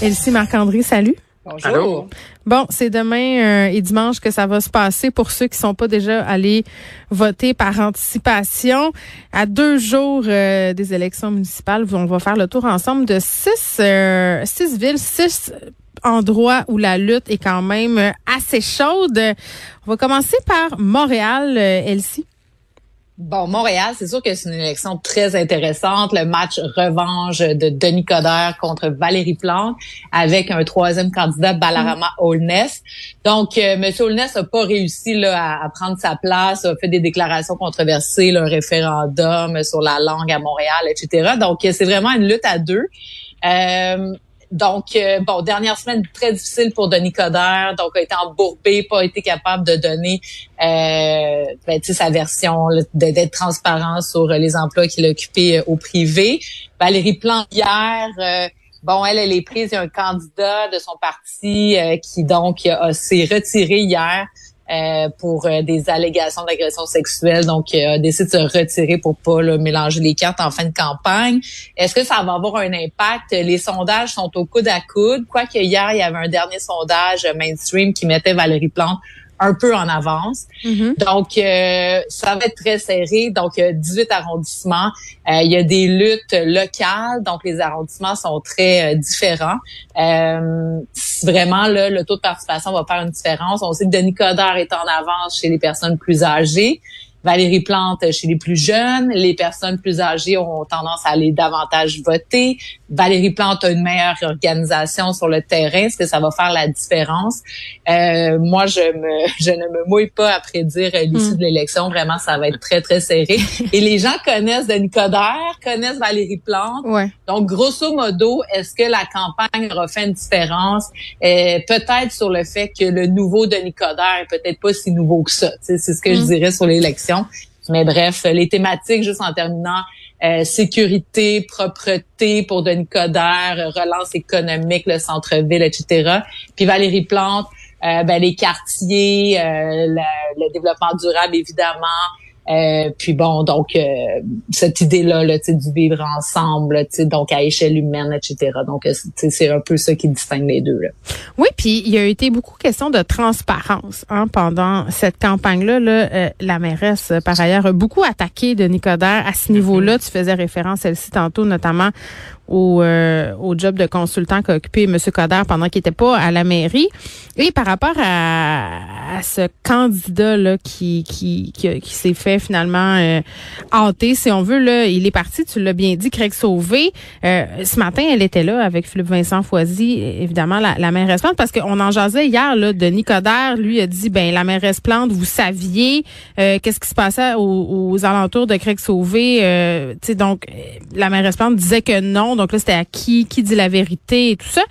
Elsie Marc-André, salut. Bonjour. Bon, c'est demain euh, et dimanche que ça va se passer pour ceux qui sont pas déjà allés voter par anticipation. À deux jours euh, des élections municipales, on va faire le tour ensemble de six, euh, six villes, six endroits où la lutte est quand même assez chaude. On va commencer par Montréal, Elsie. Bon, Montréal, c'est sûr que c'est une élection très intéressante. Le match revanche de Denis Coderre contre Valérie Plante avec un troisième candidat, Balarama mm. Holness. Donc, euh, M. Holness n'a pas réussi là, à, prendre sa place, a fait des déclarations controversées, le référendum sur la langue à Montréal, etc. Donc, c'est vraiment une lutte à deux. Euh, donc, euh, bon, dernière semaine très difficile pour Denis Coderre, donc a été embourbé, pas été capable de donner euh, ben, sa version, d'être transparent sur les emplois qu'il a occupés euh, au privé. Valérie Plante hier, euh, bon, elle, elle est prise, il y a un candidat de son parti qui donc s'est retiré hier. Euh, pour euh, des allégations d'agression sexuelle. Donc, euh, a décidé de se retirer pour pas mélanger les cartes en fin de campagne. Est-ce que ça va avoir un impact? Les sondages sont au coude à coude. Quoique hier, il y avait un dernier sondage mainstream qui mettait Valérie Plante un peu en avance. Mm-hmm. Donc, euh, ça va être très serré. Donc, 18 arrondissements. Euh, il y a des luttes locales. Donc, les arrondissements sont très euh, différents. vraiment, là, le taux de participation va faire une différence. On sait que Denis Coderre est en avance chez les personnes plus âgées. Valérie Plante chez les plus jeunes. Les personnes plus âgées ont tendance à aller davantage voter. Valérie Plante a une meilleure organisation sur le terrain. Est-ce que ça va faire la différence? Euh, moi, je me, je ne me mouille pas à prédire l'issue de hmm. l'élection. Vraiment, ça va être très, très serré. Et les gens connaissent Denis Coderre, connaissent Valérie Plante. Donc, grosso modo, est-ce que la campagne aura fait une différence? Euh, peut-être sur le fait que le nouveau Denis Coderre est peut-être pas si nouveau que ça. C'est ce que je hmm. dirais sur l'élection. Mais bref, les thématiques, juste en terminant, euh, sécurité, propreté pour Denis Coderre, relance économique, le centre-ville, etc. Puis Valérie Plante, euh, ben, les quartiers, euh, le, développement durable, évidemment, euh, puis bon, donc euh, cette idée-là, là, du vivre ensemble, donc à échelle humaine, etc. Donc euh, c'est un peu ça qui distingue les deux. Là. Oui, puis il y a été beaucoup question de transparence hein, pendant cette campagne-là. Là, la mairesse, par ailleurs, a beaucoup attaqué de Nicodère à ce niveau-là. Mm-hmm. Tu faisais référence, celle-ci, tantôt, notamment au, euh, au job de consultant qu'a occupé M. Coder pendant qu'il n'était pas à la mairie. Et par rapport à, à ce candidat-là qui, qui, qui, qui s'est fait finalement euh, hâter, si on veut, là, il est parti, tu l'as bien dit, Craig Sauvé. Euh, ce matin, elle était là avec Philippe Vincent Foisy, évidemment, la, la mairesse Plante, parce qu'on en jasait hier, là, Denis Coderre, lui, a dit, ben la mairesse Plante, vous saviez euh, qu'est-ce qui se passait aux, aux, alentours de Craig Sauvé. Euh, donc, la mairesse Plante disait que non, donc là, c'était à qui, qui dit la vérité et tout ça.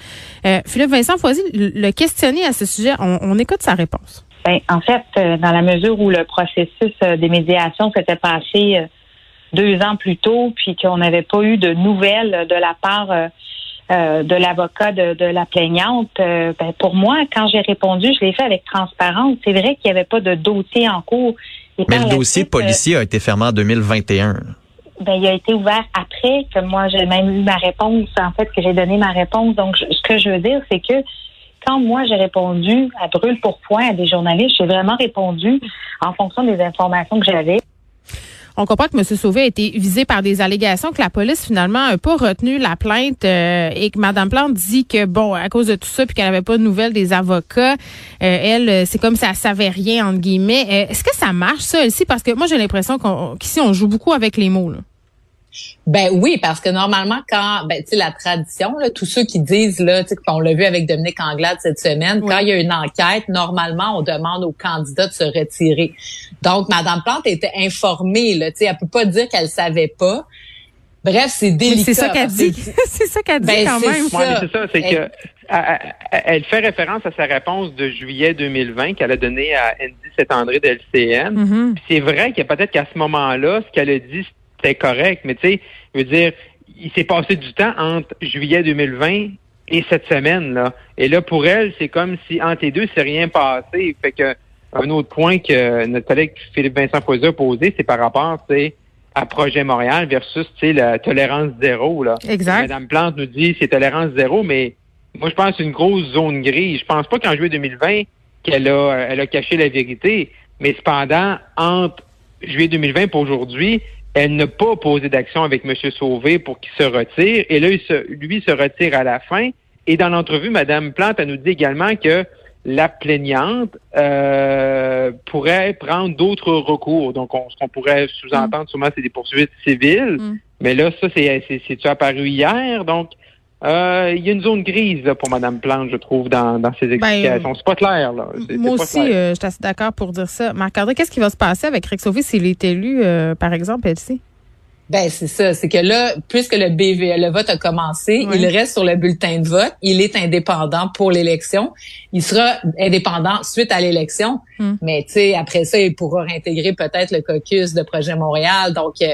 Euh, Philippe Vincent Foisy le questionner à ce sujet. On, écoute sa réponse. Ben, en fait, euh, dans la mesure où le processus euh, des médiations s'était passé deux ans plus tôt, puis qu'on n'avait pas eu de nouvelles de la part de l'avocat de, la plaignante, ben, pour moi, quand j'ai répondu, je l'ai fait avec transparence. C'est vrai qu'il n'y avait pas de dossier en cours. Mais le dossier policier a été fermé en 2021 ben, il a été ouvert après que moi j'ai même eu ma réponse, en fait, que j'ai donné ma réponse. Donc, ce que je veux dire, c'est que quand moi j'ai répondu à brûle pour point à des journalistes, j'ai vraiment répondu en fonction des informations que j'avais. On comprend que M. Sauvé a été visé par des allégations que la police finalement n'a pas retenu la plainte euh, et que Mme Plante dit que bon, à cause de tout ça, puis qu'elle n'avait pas de nouvelles des avocats, euh, elle, c'est comme si elle savait rien entre guillemets. Euh, est-ce que ça marche ça aussi Parce que moi j'ai l'impression qu'ici on joue beaucoup avec les mots. Là. Ben oui, parce que normalement, quand, ben, tu sais, la tradition, là, tous ceux qui disent, là, tu sais, on l'a vu avec Dominique Anglade cette semaine, quand il y a une enquête, normalement, on demande aux candidats de se retirer. Donc, Madame Plante était informée, là, tu sais, elle peut pas dire qu'elle savait pas. Bref, c'est délicat. C'est ça qu'elle dit. c'est ça qu'elle dit Ben, quand c'est même. ça. Ouais, mais c'est ça, c'est Elle- que elle, fait référence à sa réponse de juillet 2020 qu'elle a donnée à Andy Saint-André de LCN. Puis C'est vrai que peut-être qu'à ce moment-là, ce qu'elle a dit, c'était correct, mais tu sais, je veux dire, il s'est passé du temps entre juillet 2020 et cette semaine là. Et là, pour elle, c'est comme si entre les deux, c'est rien passé. Fait que un autre point que notre collègue Philippe Vincent Foisa a posé, c'est par rapport, sais, à Projet Montréal versus, la tolérance zéro là. Exact. Madame Plante nous dit c'est tolérance zéro, mais moi je pense que c'est une grosse zone grise. Je pense pas qu'en juillet 2020 qu'elle a elle a caché la vérité, mais cependant entre juillet 2020 et aujourd'hui, elle n'a pas posé d'action avec M. Sauvé pour qu'il se retire. Et là, il se- lui se retire à la fin. Et dans l'entrevue, Mme Plante, elle nous dit également que la plaignante euh, pourrait prendre d'autres recours. Donc, on- ce qu'on pourrait sous-entendre, sûrement, c'est des poursuites civiles. Mm. Mais là, ça, c'est c'est- c'est-tu apparu hier? Donc, euh, il y a une zone grise là, pour Mme Plante, je trouve, dans, dans ses explications. c'est pas clair, là. Ben, Moi pas aussi, clair. euh, je suis assez d'accord pour dire ça. Marc-André, qu'est-ce qui va se passer avec Rex Sauvé s'il est élu, euh, par exemple, Elsie? Ben c'est ça, c'est que là, puisque le BV, le vote a commencé, il reste sur le bulletin de vote. Il est indépendant pour l'élection. Il sera indépendant suite à l'élection, Hmm. mais tu sais après ça, il pourra réintégrer peut-être le caucus de Projet Montréal. Donc euh,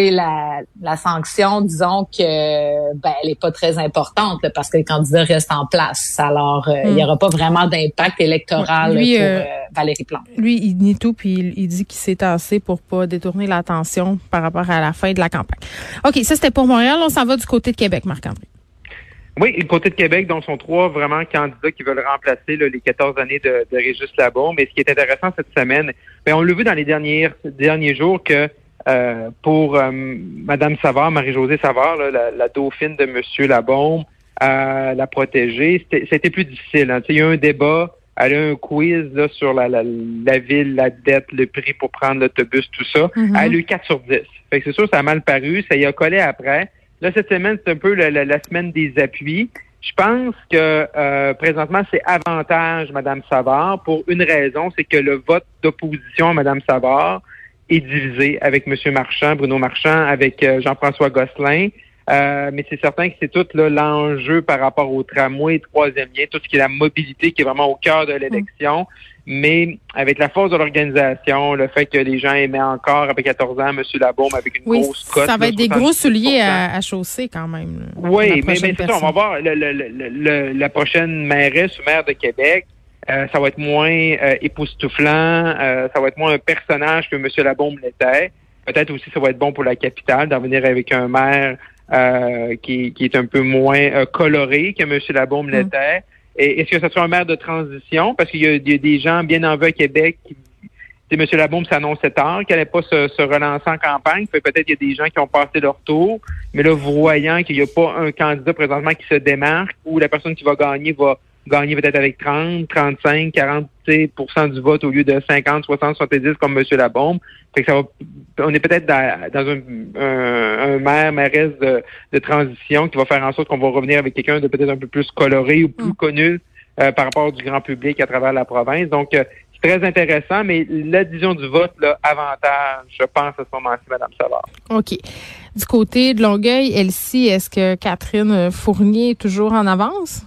la, la sanction, disons que ben elle est pas très importante là, parce que les candidats restent en place. Alors euh, il y Hmm. aura pas vraiment d'impact électoral lui, pour euh, euh, Valérie Plante. Lui, il nie tout, puis il, il dit qu'il s'est tassé pour pas détourner l'attention par rapport à la fin de la campagne. OK, ça, c'était pour Montréal. On s'en va du côté de Québec, Marc-André. Oui, du côté de Québec, donc sont trois vraiment candidats qui veulent remplacer là, les 14 années de, de Régis Labaume. Mais ce qui est intéressant cette semaine, ben, on l'a vu dans les derniers, derniers jours que euh, pour euh, Madame Savard, Marie-Josée Savard, là, la, la dauphine de Monsieur Labaume, euh, la protéger, c'était plus difficile. hein. Il y a eu un débat, elle a eu un quiz là, sur la, la, la ville, la dette, le prix pour prendre l'autobus, tout ça. Mhm. Elle a eu 4 sur 10. Fait que c'est sûr, ça a mal paru, ça y a collé après. Là, cette semaine, c'est un peu la, la- la semaine des appuis. Je pense que euh, présentement, c'est avantage Madame Savard pour une raison, c'est que le vote d'opposition à Madame Savard est divisé avec Monsieur Marchand, Bruno Marchand, avec euh, Jean-François Gosselin. Euh, mais c'est certain que c'est tout l'enjeu par rapport au tramway, troisième lien, tout ce qui est la mobilité qui est vraiment au cœur de l'élection. Mais avec la force de l'organisation, le fait que les gens aimaient encore après 14 ans M. Labaume avec une Oui, grosse cote. ça va être des 70 gros souliers à, à chausser quand même. oui, mais, mais c'est ça, on va voir le- le- le- le- la prochaine mairesse ou maire de Québec. Euh, ça va être moins euh, époustouflant, euh, ça va être moins un personnage que M. Labaume l'était. Peut-être aussi ça va être bon pour la capitale d'en venir avec un maire euh, qui, qui est un peu moins euh, coloré que M. Labaume Mm. l'était. Et est-ce que ce sera un maire de transition? Parce qu'il y, y a des gens bien en vue à Québec qui M. Labaume s'annonçait tard qu'elle n'allait pas se, se relancer en campagne. Peut-être qu'il y a des gens qui ont passé leur tour, mais là, voyant qu'il n'y a pas un candidat présentement qui se démarque ou la personne qui va gagner va gagner peut-être avec 30, 35, 40 tu sais, pour cent du vote au lieu de 50, 60, 70 comme M. Labaume. Fait que ça va, on est peut-être dans, dans un, un, un maire, mairesse de, de transition qui va faire en sorte qu'on va revenir avec quelqu'un de peut-être un peu plus coloré ou plus Mm. connu euh, par rapport du grand public à travers la province. Donc, euh, c'est très intéressant, mais la division du vote, là, avantage, je pense, à ce moment-ci, Mme Savard. OK. Du côté de Longueuil, Elsie, est-ce que Catherine Fournier est toujours en avance?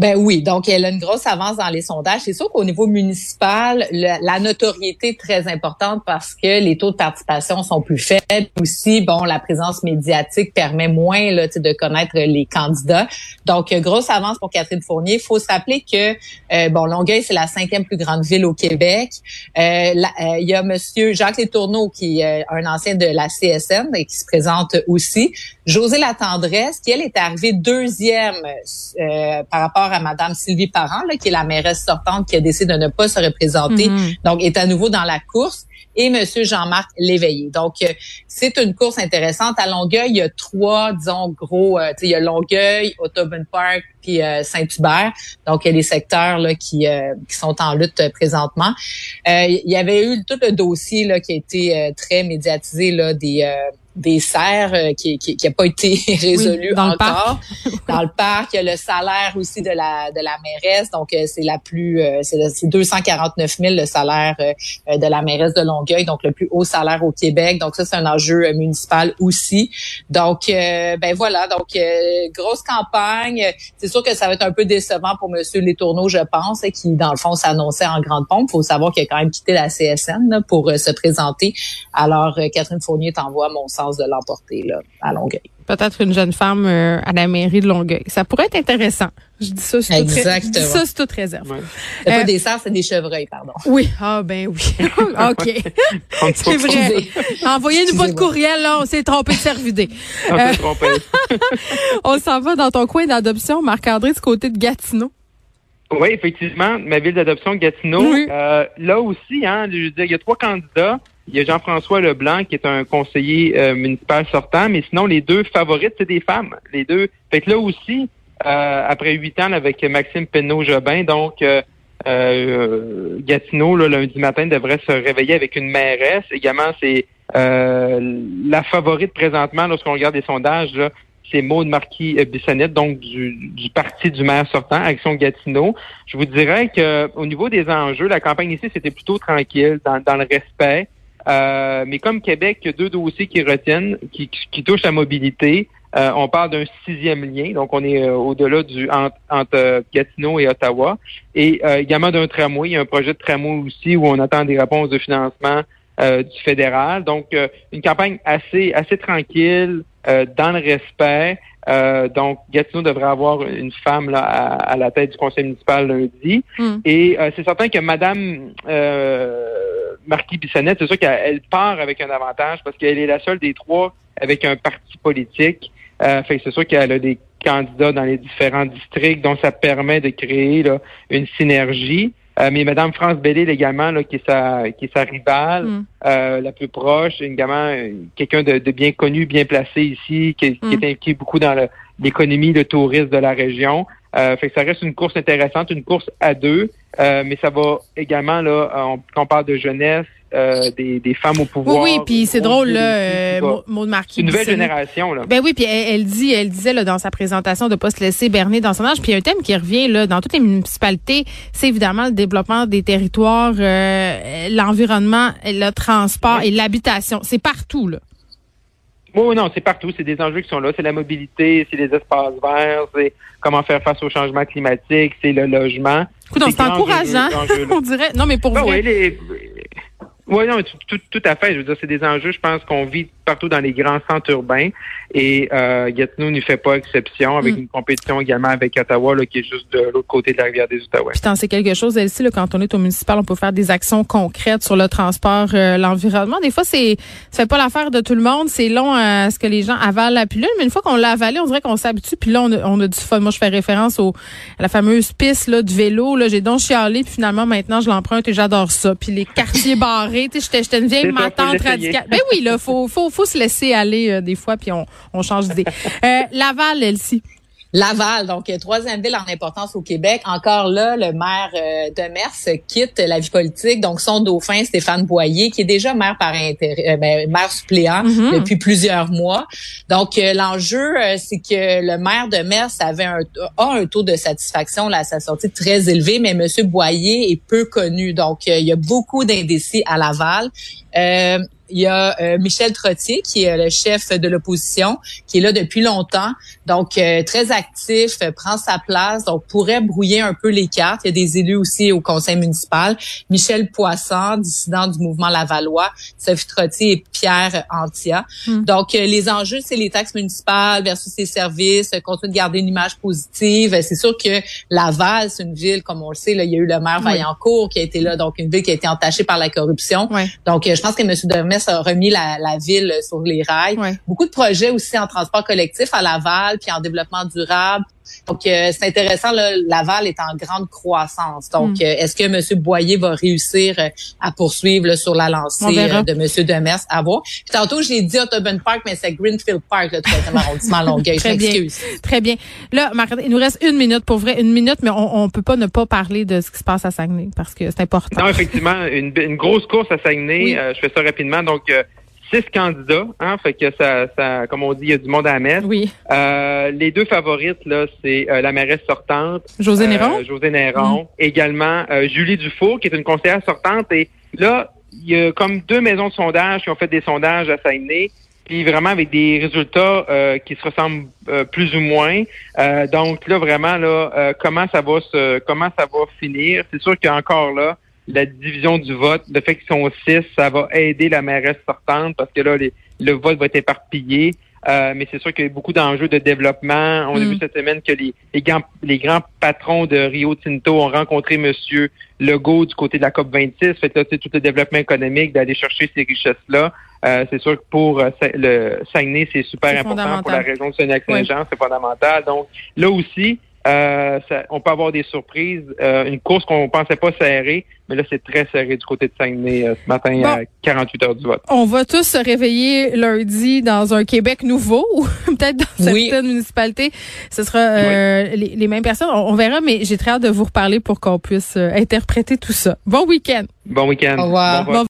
Ben oui, donc elle a une grosse avance dans les sondages. C'est sûr qu'au niveau municipal, la notoriété est très importante parce que les taux de participation sont plus faibles. Aussi, bon, la présence médiatique permet moins là, de connaître les candidats. Donc, euh, grosse avance pour Catherine Fournier. Il faut se que euh, bon, Longueuil, c'est la cinquième plus grande ville au Québec. Euh, euh, Il y a Monsieur Jacques Letourneau, qui est euh, un ancien de la CSN et qui se présente aussi. José Latendresse, qui elle est arrivée deuxième euh, par rapport à Madame Sylvie Parent, là, qui est la mairesse sortante, qui a décidé de ne pas se représenter, Mhm. donc est à nouveau dans la course. Et Monsieur Jean-Marc Léveillé. Donc, euh, c'est une course intéressante. À Longueuil, il y a trois, disons, gros, euh, il y a Longueuil, Audubon Park, puis euh, Saint-Hubert. Donc, il y a des secteurs là, qui, euh, qui sont en lutte euh, présentement. Euh, il y avait eu tout le dossier là, qui a été euh, très médiatisé là, des, euh, des serres euh, qui qui qui a pas été résolu dans le encore parc. dans le parc. Il y a le salaire aussi de la de la mairesse, donc euh, c'est la plus euh, c'est le- c'est 249 000 le salaire de la mairesse de Longueuil, donc le plus haut salaire au Québec. Donc ça c'est un enjeu municipal aussi. Donc euh, ben voilà, donc grosse campagne. C'est sûr que ça va être un peu décevant pour Monsieur Letourneau, je pense, qui dans le fond s'annonçait en grande pompe. Il faut savoir qu'il a quand même quitté la CSN là, pour se présenter. Alors Catherine Fournier t'envoie mon sens de l'emporter là à Longueuil. Peut-être une jeune femme euh, à la mairie de Longueuil. Ça pourrait être intéressant. Je dis ça, toute, je dis ça, c'est toute réserve. Ouais. C'est Euh, pas des cerfs, c'est des chevreuils, pardon. Oui. Ah, ben oui. OK. C'est vrai. Envoyez-nous pas de courriel, là. On s'est trompé de cervidé. On Euh, s'est trompé. On s'en va dans ton coin d'adoption, Marc-André, du côté de Gatineau. Oui, effectivement, ma ville d'adoption, Gatineau. Oui. Euh, là aussi, hein, je veux dire, il y a trois candidats. Il y a Jean-François Leblanc, qui est un conseiller euh, municipal sortant, mais sinon, les deux favorites, c'est des femmes. Les deux. Fait que là aussi, euh, après huit ans, avec Maxime Penneau-Jobin, donc euh, euh, Gatineau, là, lundi matin, devrait se réveiller avec une mairesse. Également, c'est euh, la favorite présentement, lorsqu'on regarde les sondages, c'est Maude Marquis Bissonnette, donc du, du parti du maire sortant, Action Gatineau. Je vous dirais que au niveau des enjeux, la campagne ici, c'était plutôt tranquille, dans, dans le respect. Euh, mais comme Québec, il y a deux dossiers qui retiennent, qui, qui touchent la mobilité. Euh, on parle d'un sixième lien, donc on est euh, au-delà du entre, entre, euh, Gatineau et Ottawa. Et euh, également d'un tramway, il y a un projet de tramway aussi où on attend des réponses de financement euh, du fédéral. Donc, euh, une campagne assez assez tranquille, euh, dans le respect. Euh, donc, Gatineau devrait avoir une femme là, à, à la tête du conseil municipal lundi. Hmm. Et euh, c'est certain que Madame euh, Marquis Bissonnette, c'est sûr qu'elle elle part avec un avantage parce qu'elle est la seule des trois avec un parti politique. Euh, fait que c'est sûr qu'elle a des candidats dans les différents districts, donc ça permet de créer là, une synergie. Euh, mais Madame France Bellil également, là, qui est sa qui est sa rivale, Mm. euh, la plus proche, également euh, quelqu'un de, de bien connu, bien placé ici, qui, qui Mm. est impliqué beaucoup dans le- l'économie, le tourisme de la région. Euh, fait que ça reste une course intéressante, une course à deux, euh, mais ça va également là, euh, on, quand on parle de jeunesse, euh, des, des femmes au Oui, pouvoir. oui, puis c'est drôle, là, euh, Maud- Marquis. Une nouvelle génération là. Ben oui, puis elle, elle dit, elle disait là, dans sa présentation de pas se laisser berner dans son âge. Puis un thème qui revient là dans toutes les municipalités, c'est évidemment le développement des territoires, euh, l'environnement, le transport et l'habitation. C'est partout là. Oui, non, c'est partout. C'est des enjeux qui sont là. C'est la mobilité, c'est les espaces verts, c'est comment faire face au changement climatique, c'est le logement. Écoute, Ces c'est encourageant, enjeux- enjeux-là. on dirait. Non, mais pour Ben oui, les... Oui, non, tout, tout, tout à fait. Je veux dire, c'est des enjeux, je pense, qu'on vit partout dans les grands centres urbains. Et euh, Gatineau n'y fait pas exception, avec Mm. une compétition également avec Ottawa, là, qui est juste de l'autre côté de la rivière des Outaouais. Puis t'en sais quelque chose, Elsie, là, quand on est au municipal, on peut faire des actions concrètes sur le transport, euh, l'environnement. Des fois, c'est ça fait pas l'affaire de tout le monde. C'est long euh, à ce que les gens avalent la pilule, mais une fois qu'on l'a avalé, on dirait qu'on s'habitue. Puis là, on a, on a du fun. Moi, je fais référence au, à la fameuse piste là, du vélo. Là, j'ai donc chialé, puis finalement, maintenant, je l'emprunte et j'adore ça. Puis les quartiers barrés, tu sais, j'étais une vieille matante radicale. Ben oui, là, faut, faut, faut se laisser aller euh, des fois, puis on, on change d'idée. Euh, Laval, Elsie. Laval, donc euh, troisième ville en importance au Québec. Encore là, le maire euh, de Mers quitte la vie politique. Donc son dauphin Stéphane Boyer, qui est déjà maire par intérêt, euh, ben, maire suppléant Mhm. depuis plusieurs mois. Donc euh, l'enjeu, c'est que le maire de Mers avait un, a un taux de satisfaction là, à sa sortie très élevé, mais Monsieur Boyer est peu connu. Donc il y a beaucoup d'indécis à Laval. Euh, il y a euh, Michel Trottier, qui est le chef de l'opposition, qui est là depuis longtemps, donc euh, très actif, euh, prend sa place, donc pourrait brouiller un peu les cartes. Il y a des élus aussi au conseil municipal. Michel Poisson, dissident du mouvement Lavallois, Sophie Trottier et Pierre Antia. Hmm. Donc, euh, les enjeux, c'est les taxes municipales versus les services, euh, continuer de garder une image positive. Euh, C'est sûr que Laval, c'est une ville, comme on le sait, là, il y a eu le maire Oui. Vaillancourt qui a été là, donc une ville qui a été entachée par la corruption. Ouais. Donc, euh, je pense que M. A remis la, la ville sur les rails. Ouais. Beaucoup de projets aussi en transport collectif à Laval, puis en développement durable. Donc, euh, c'est intéressant, là, Laval est en grande croissance. Donc, Mm. euh, est-ce que M. Boyer va réussir euh, à poursuivre là, sur la lancée euh, de M. Demers? À voir. Puis tantôt, j'ai dit Audubon Park, mais c'est Greenfield Park, le troisième arrondissement à Longueuil. Je Très bien. Très bien. Là, Marc, il nous reste une minute, pour vrai, une minute, mais on, on peut pas ne pas parler de ce qui se passe à Saguenay parce que c'est important. Non, effectivement, une, une grosse course à Saguenay. Oui. Euh, je fais ça rapidement. Donc, euh, six candidats, hein, fait que ça, ça, comme on dit, il y a du monde à la messe. Oui. Euh, les deux favorites, là, c'est euh, la mairesse sortante. José Néron? Euh, José Néron. Également euh, Julie Dufour, qui est une conseillère sortante. Et là, il y a comme deux maisons de sondage qui ont fait des sondages à Saguenay, puis vraiment avec des résultats euh, qui se ressemblent euh, plus ou moins. Euh, donc là, vraiment, là, comment ça va se comment ça va finir? C'est sûr qu'il y a encore là la division du vote, le fait qu'ils sont six, ça va aider la mairesse sortante parce que là, le vote va être éparpillé. Euh, mais c'est sûr qu'il y a beaucoup d'enjeux de développement. On a Mm. vu cette semaine que les, les, grands, les grands patrons de Rio Tinto ont rencontré Monsieur Legault du côté de la COP 26. Fait que là, c'est tout le développement économique d'aller chercher ces richesses-là. Euh, c'est sûr que pour euh, le Saguenay, c'est super important pour la région de Saguenay-Saint-Jean. C'est fondamental. Donc, là aussi, euh, ça- on peut avoir des surprises. Euh, une course qu'on pensait pas serrée, mais là, c'est très serré du côté de Saguenay euh, ce matin Bon. à 48 heures du vote. On va tous se réveiller lundi dans un Québec nouveau ou peut-être dans Oui. certaines municipalités. Ce sera euh, les, les mêmes personnes. On, on verra, mais j'ai très hâte de vous reparler pour qu'on puisse euh, interpréter tout ça. Bon week-end. Bon week-end. Au revoir. Bon